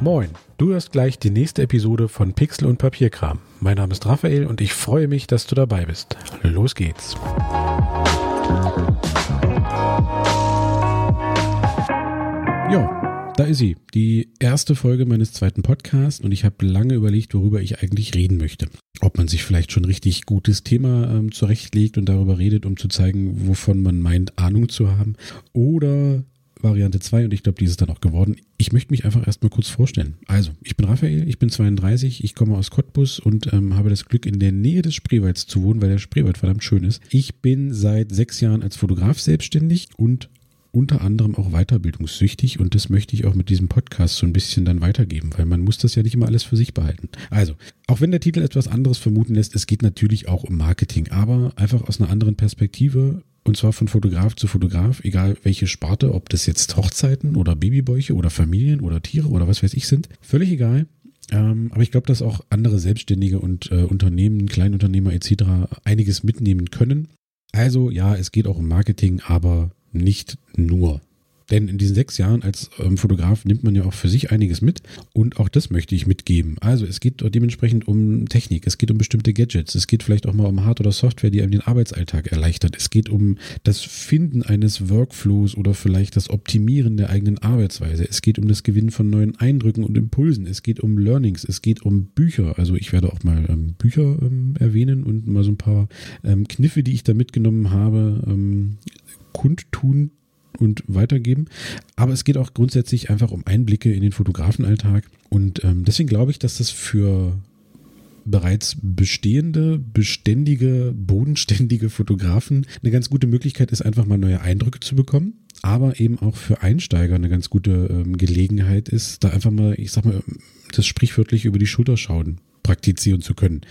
Moin, du hörst gleich die nächste Episode von Pixel und Papierkram. Mein Name ist Raphael und ich freue mich, dass du dabei bist. Los geht's. Ja, da ist sie, die erste Folge meines zweiten Podcasts und ich habe lange überlegt, worüber ich eigentlich reden möchte. Ob man sich vielleicht schon richtig gutes Thema ähm, zurechtlegt und darüber redet, um zu zeigen, wovon man meint, Ahnung zu haben. Oder Variante 2 und ich glaube, die ist dann auch geworden. Ich möchte mich einfach erstmal kurz vorstellen. Also, ich bin Raphael, ich bin 32, ich komme aus Cottbus und ähm, habe das Glück, in der Nähe des Spreewalds zu wohnen, weil der Spreewald verdammt schön ist. Ich bin seit sechs Jahren als Fotograf selbstständig und unter anderem auch weiterbildungssüchtig und das möchte ich auch mit diesem Podcast so ein bisschen dann weitergeben, weil man muss das ja nicht immer alles für sich behalten. Also, auch wenn der Titel etwas anderes vermuten lässt, es geht natürlich auch um Marketing, aber einfach aus einer anderen Perspektive und zwar von Fotograf zu Fotograf, egal welche Sparte, ob das jetzt Hochzeiten oder Babybäuche oder Familien oder Tiere oder was weiß ich sind, völlig egal. Ähm, aber ich glaube, dass auch andere Selbstständige und äh, Unternehmen, Kleinunternehmer etc. einiges mitnehmen können. Also ja, es geht auch um Marketing, aber nicht nur. Denn in diesen sechs Jahren als ähm, Fotograf nimmt man ja auch für sich einiges mit und auch das möchte ich mitgeben. Also es geht dementsprechend um Technik, es geht um bestimmte Gadgets, es geht vielleicht auch mal um Hard- oder Software, die einem den Arbeitsalltag erleichtert. Es geht um das Finden eines Workflows oder vielleicht das Optimieren der eigenen Arbeitsweise. Es geht um das Gewinnen von neuen Eindrücken und Impulsen. Es geht um Learnings, es geht um Bücher. Also ich werde auch mal ähm, Bücher ähm, erwähnen und mal so ein paar ähm, Kniffe, die ich da mitgenommen habe, ähm, kundtun und weitergeben. Aber es geht auch grundsätzlich einfach um Einblicke in den Fotografenalltag. Und ähm, deswegen glaube ich, dass das für bereits bestehende, beständige, bodenständige Fotografen eine ganz gute Möglichkeit ist, einfach mal neue Eindrücke zu bekommen. Aber eben auch für Einsteiger eine ganz gute ähm, Gelegenheit ist, da einfach mal, ich sag mal, das sprichwörtlich über die Schulter schauen praktizieren zu können.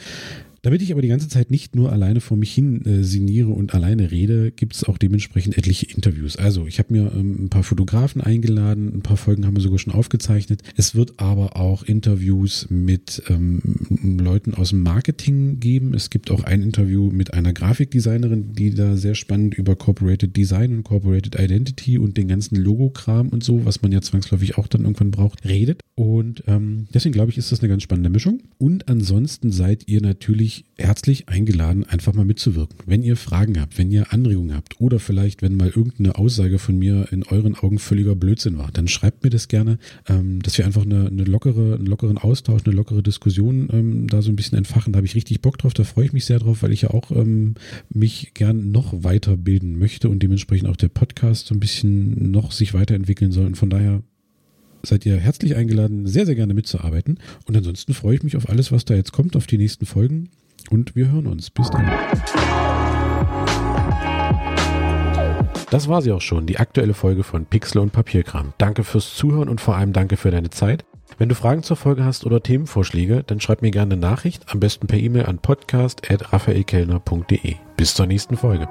Damit ich aber die ganze Zeit nicht nur alleine vor mich hin äh, signiere und alleine rede, gibt es auch dementsprechend etliche Interviews. Also ich habe mir ähm, ein paar Fotografen eingeladen, ein paar Folgen haben wir sogar schon aufgezeichnet. Es wird aber auch Interviews mit ähm, Leuten aus dem Marketing geben. Es gibt auch ein Interview mit einer Grafikdesignerin, die da sehr spannend über Corporated Design und Corporated Identity und den ganzen Logokram und so, was man ja zwangsläufig auch dann irgendwann braucht, redet. Und ähm, deswegen glaube ich, ist das eine ganz spannende Mischung. Und ansonsten seid ihr natürlich natürlich herzlich eingeladen, einfach mal mitzuwirken. Wenn ihr Fragen habt, wenn ihr Anregungen habt oder vielleicht, wenn mal irgendeine Aussage von mir in euren Augen völliger Blödsinn war, dann schreibt mir das gerne, ähm, dass wir einfach eine, eine lockere, einen lockeren Austausch, eine lockere Diskussion ähm, da so ein bisschen entfachen. Da habe ich richtig Bock drauf, da freue ich mich sehr drauf, weil ich ja auch ähm, mich gern noch weiterbilden möchte und dementsprechend auch der Podcast so ein bisschen noch sich weiterentwickeln soll. Und von daher seid ihr herzlich eingeladen, sehr, sehr gerne mitzuarbeiten. Und ansonsten freue ich mich auf alles, was da jetzt kommt, auf die nächsten Folgen. Und wir hören uns. Bis dann. Das war sie auch schon, die aktuelle Folge von Pixel und Papierkram. Danke fürs Zuhören und vor allem danke für deine Zeit. Wenn du Fragen zur Folge hast oder Themenvorschläge, dann schreib mir gerne eine Nachricht, am besten per E-Mail an podcast.raphaelkellner.de. Bis zur nächsten Folge.